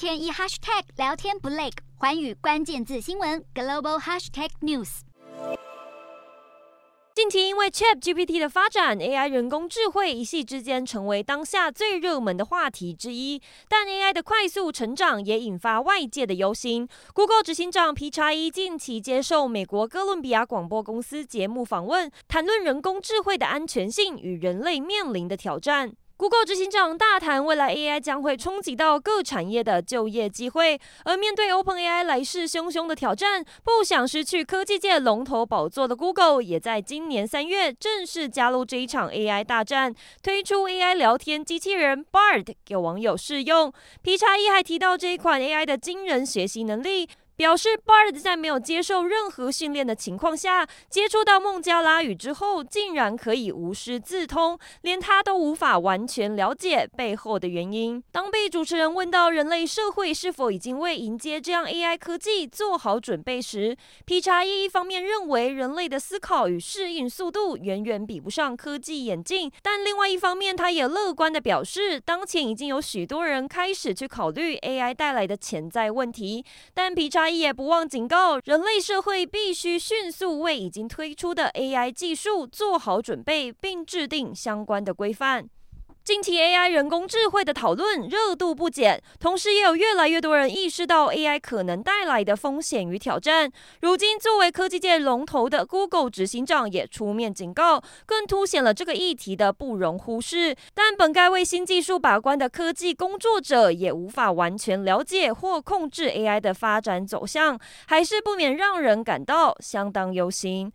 天一 hashtag 聊天不累，环宇关键字新闻 global hashtag news。近期因为 ChatGPT 的发展，AI 人工智慧一系之间成为当下最热门的话题之一。但 AI 的快速成长也引发外界的忧心。Google 执行长皮查伊近期接受美国哥伦比亚广播公司节目访问，谈论人工智慧的安全性与人类面临的挑战。Google 执行长大谈未来 AI 将会冲击到各产业的就业机会，而面对 OpenAI 来势汹汹的挑战，不想失去科技界龙头宝座的 Google 也在今年三月正式加入这一场 AI 大战，推出 AI 聊天机器人 Bard 给网友试用。皮查伊还提到这一款 AI 的惊人学习能力。表示，Bard 在没有接受任何训练的情况下，接触到孟加拉语之后，竟然可以无师自通，连他都无法完全了解背后的原因。当被主持人问到人类社会是否已经为迎接这样 AI 科技做好准备时，皮查伊一方面认为人类的思考与适应速度远远比不上科技演进，但另外一方面，他也乐观地表示，当前已经有许多人开始去考虑 AI 带来的潜在问题，但皮查。也不忘警告，人类社会必须迅速为已经推出的 AI 技术做好准备，并制定相关的规范。近期 AI 人工智慧的讨论热度不减，同时也有越来越多人意识到 AI 可能带来的风险与挑战。如今，作为科技界龙头的 Google 执行长也出面警告，更凸显了这个议题的不容忽视。但本该为新技术把关的科技工作者也无法完全了解或控制 AI 的发展走向，还是不免让人感到相当忧心。